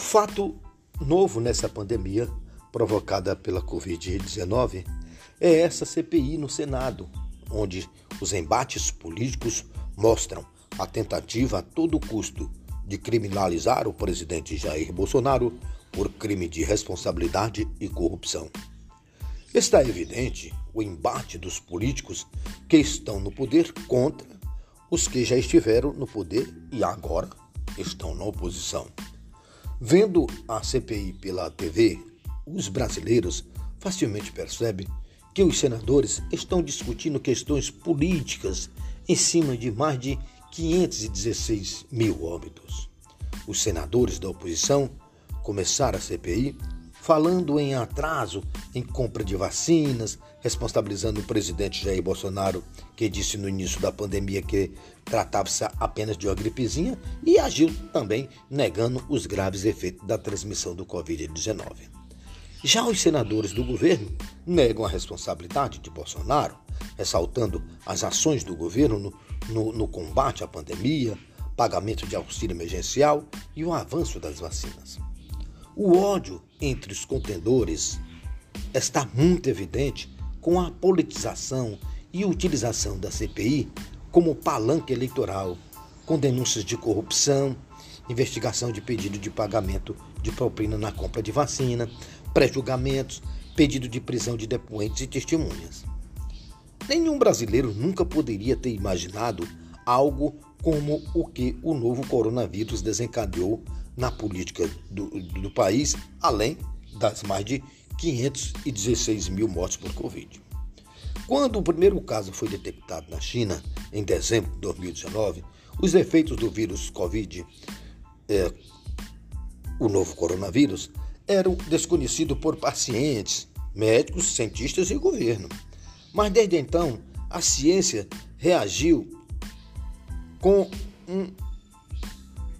fato novo nessa pandemia provocada pela Covid-19 é essa CPI no Senado, onde os embates políticos mostram a tentativa a todo custo de criminalizar o presidente Jair Bolsonaro por crime de responsabilidade e corrupção. Está evidente o embate dos políticos que estão no poder contra os que já estiveram no poder e agora estão na oposição. Vendo a CPI pela TV, os brasileiros facilmente percebem que os senadores estão discutindo questões políticas em cima de mais de 516 mil óbitos. Os senadores da oposição começaram a CPI falando em atraso em compra de vacinas, responsabilizando o presidente Jair Bolsonaro, que disse no início da pandemia que tratava-se apenas de uma gripezinha, e agiu também negando os graves efeitos da transmissão do Covid-19. Já os senadores do governo negam a responsabilidade de Bolsonaro, ressaltando as ações do governo no, no, no combate à pandemia, pagamento de auxílio emergencial e o avanço das vacinas. O ódio entre os contendores está muito evidente com a politização e utilização da CPI como palanque eleitoral, com denúncias de corrupção, investigação de pedido de pagamento de propina na compra de vacina, pré-julgamentos, pedido de prisão de depoentes e testemunhas. Nenhum brasileiro nunca poderia ter imaginado algo como o que o novo coronavírus desencadeou na política do, do país, além das mais de 516 mil mortes por Covid. Quando o primeiro caso foi detectado na China, em dezembro de 2019, os efeitos do vírus Covid, é, o novo coronavírus, eram desconhecidos por pacientes, médicos, cientistas e governo. Mas desde então, a ciência reagiu com um,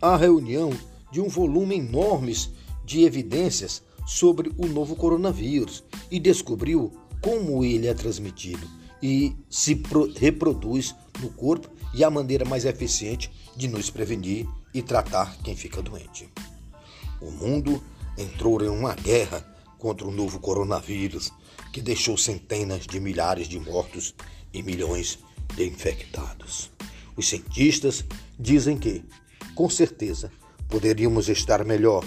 a reunião de um volume enorme de evidências sobre o novo coronavírus e descobriu como ele é transmitido e se reproduz no corpo e a maneira mais eficiente de nos prevenir e tratar quem fica doente. O mundo entrou em uma guerra contra o novo coronavírus que deixou centenas de milhares de mortos e milhões de infectados. Os cientistas dizem que, com certeza, poderíamos estar melhor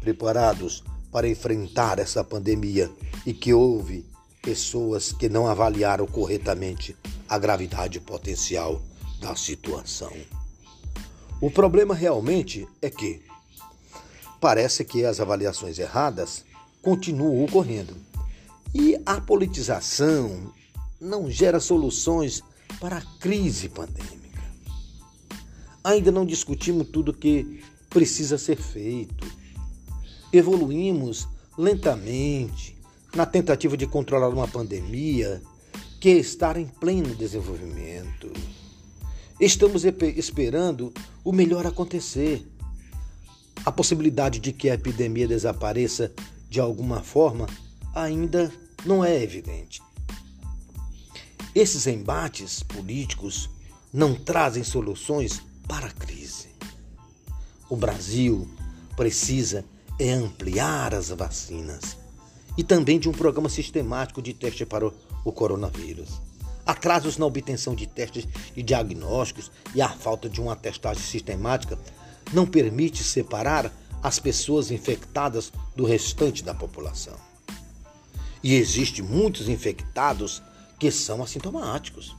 preparados para enfrentar essa pandemia e que houve pessoas que não avaliaram corretamente a gravidade potencial da situação. O problema realmente é que parece que as avaliações erradas continuam ocorrendo e a politização não gera soluções para a crise pandêmica. Ainda não discutimos tudo que precisa ser feito. Evoluímos lentamente na tentativa de controlar uma pandemia que está em pleno desenvolvimento. Estamos esperando o melhor acontecer. A possibilidade de que a epidemia desapareça de alguma forma ainda não é evidente. Esses embates políticos não trazem soluções para a crise. O Brasil precisa é ampliar as vacinas e também de um programa sistemático de teste para o coronavírus. Atrasos na obtenção de testes e diagnósticos e a falta de uma testagem sistemática não permite separar as pessoas infectadas do restante da população. E existem muitos infectados que são assintomáticos.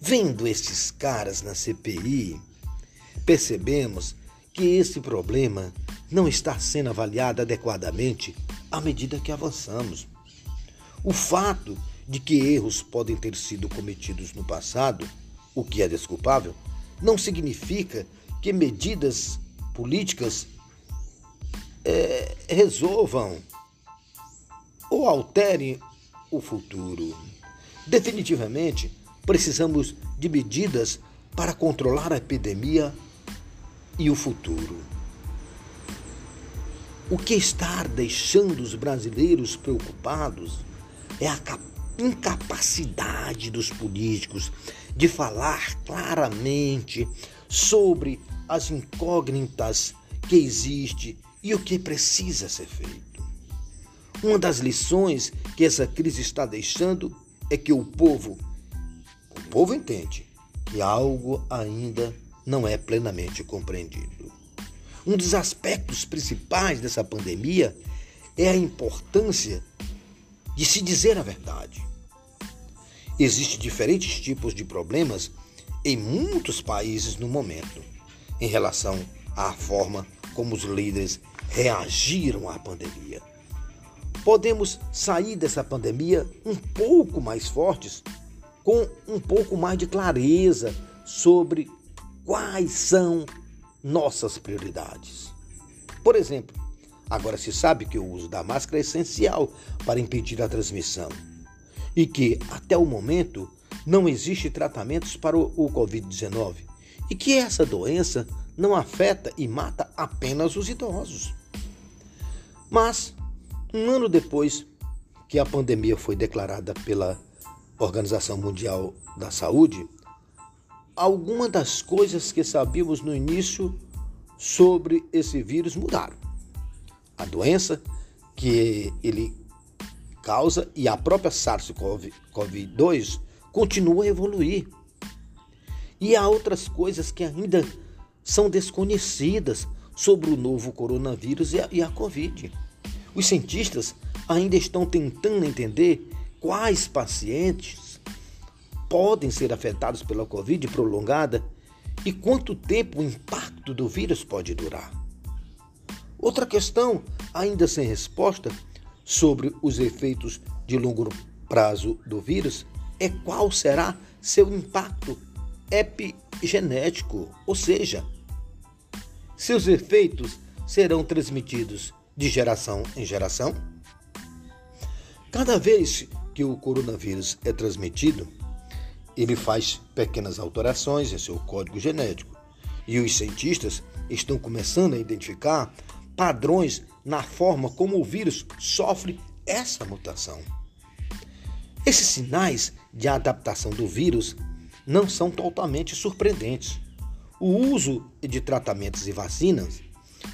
Vendo esses caras na CPI, percebemos que esse problema não está sendo avaliado adequadamente à medida que avançamos. O fato de que erros podem ter sido cometidos no passado, o que é desculpável, não significa que medidas políticas é, resolvam ou alterem o futuro. Definitivamente, precisamos de medidas para controlar a epidemia e o futuro. O que está deixando os brasileiros preocupados é a incapacidade dos políticos de falar claramente sobre as incógnitas que existe e o que precisa ser feito. Uma das lições que essa crise está deixando é que o povo, o povo entende que algo ainda não é plenamente compreendido. Um dos aspectos principais dessa pandemia é a importância de se dizer a verdade. Existem diferentes tipos de problemas em muitos países no momento, em relação à forma como os líderes reagiram à pandemia. Podemos sair dessa pandemia um pouco mais fortes, com um pouco mais de clareza sobre quais são nossas prioridades. Por exemplo, agora se sabe que o uso da máscara é essencial para impedir a transmissão e que, até o momento, não existe tratamentos para o Covid-19 e que essa doença não afeta e mata apenas os idosos. Mas, um ano depois que a pandemia foi declarada pela Organização Mundial da Saúde, algumas das coisas que sabíamos no início sobre esse vírus mudaram. A doença que ele causa e a própria SARS-CoV-2 continua a evoluir. E há outras coisas que ainda são desconhecidas sobre o novo coronavírus e a, e a Covid. Os cientistas ainda estão tentando entender quais pacientes podem ser afetados pela Covid prolongada e quanto tempo o impacto do vírus pode durar. Outra questão, ainda sem resposta, sobre os efeitos de longo prazo do vírus é qual será seu impacto epigenético, ou seja, seus efeitos serão transmitidos de geração em geração? Cada vez que o coronavírus é transmitido, ele faz pequenas alterações em seu código genético. E os cientistas estão começando a identificar padrões na forma como o vírus sofre essa mutação. Esses sinais de adaptação do vírus não são totalmente surpreendentes. O uso de tratamentos e vacinas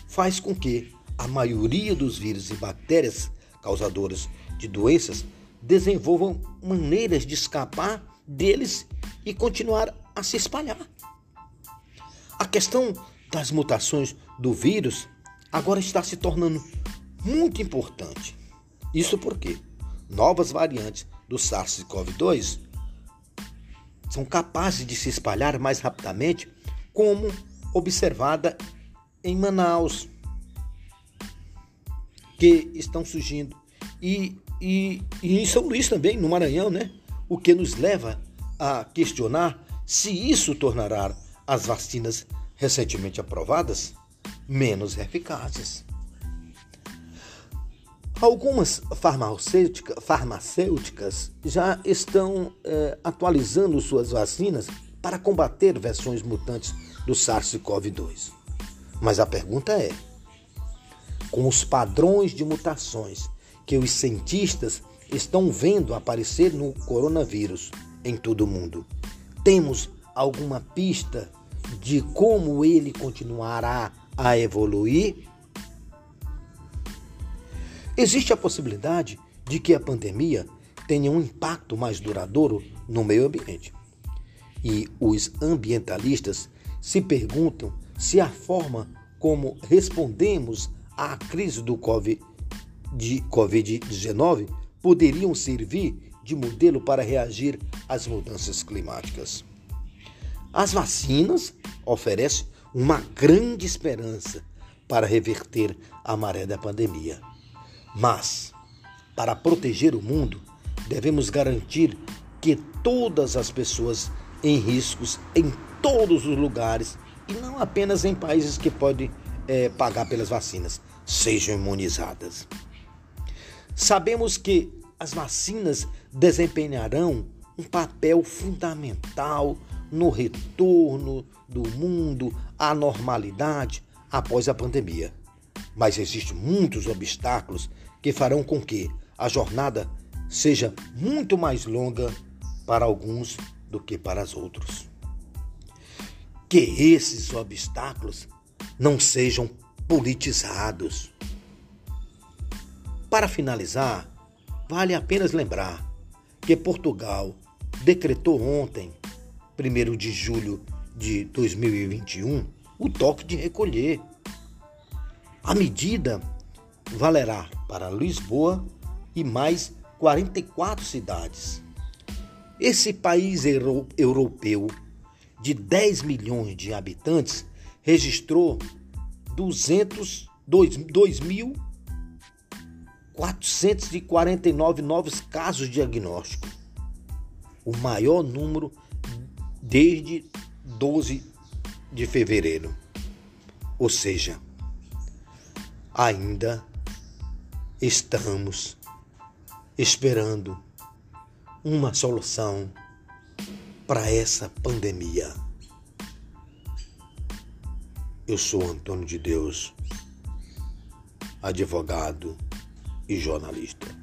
faz com que a maioria dos vírus e bactérias causadoras de doenças desenvolvam maneiras de escapar deles e continuar a se espalhar. A questão das mutações do vírus agora está se tornando muito importante. Isso porque novas variantes do SARS-CoV-2 são capazes de se espalhar mais rapidamente, como observada em Manaus, que estão surgindo, e, e, e em São Luís também, no Maranhão, né? O que nos leva a questionar se isso tornará as vacinas recentemente aprovadas menos eficazes. Algumas farmacêutica, farmacêuticas já estão é, atualizando suas vacinas para combater versões mutantes do SARS-CoV-2. Mas a pergunta é: com os padrões de mutações que os cientistas estão vendo aparecer no coronavírus em todo o mundo, temos alguma pista de como ele continuará a evoluir? Existe a possibilidade de que a pandemia tenha um impacto mais duradouro no meio ambiente. E os ambientalistas se perguntam se a forma como respondemos à crise do Covid-19 poderiam servir de modelo para reagir às mudanças climáticas. As vacinas oferecem uma grande esperança para reverter a maré da pandemia. Mas, para proteger o mundo, devemos garantir que todas as pessoas em riscos em todos os lugares e não apenas em países que podem é, pagar pelas vacinas sejam imunizadas. Sabemos que as vacinas desempenharão um papel fundamental no retorno do mundo à normalidade após a pandemia. Mas existem muitos obstáculos que farão com que a jornada seja muito mais longa para alguns do que para os outros. Que esses obstáculos não sejam politizados. Para finalizar, vale apenas lembrar que Portugal decretou ontem, 1 de julho de 2021, o toque de recolher. A medida valerá para Lisboa e mais 44 cidades. Esse país europeu de 10 milhões de habitantes registrou 2.449 novos casos diagnósticos, o maior número desde 12 de fevereiro. Ou seja, ainda estamos esperando uma solução para essa pandemia. Eu sou Antônio de Deus, advogado e jornalista.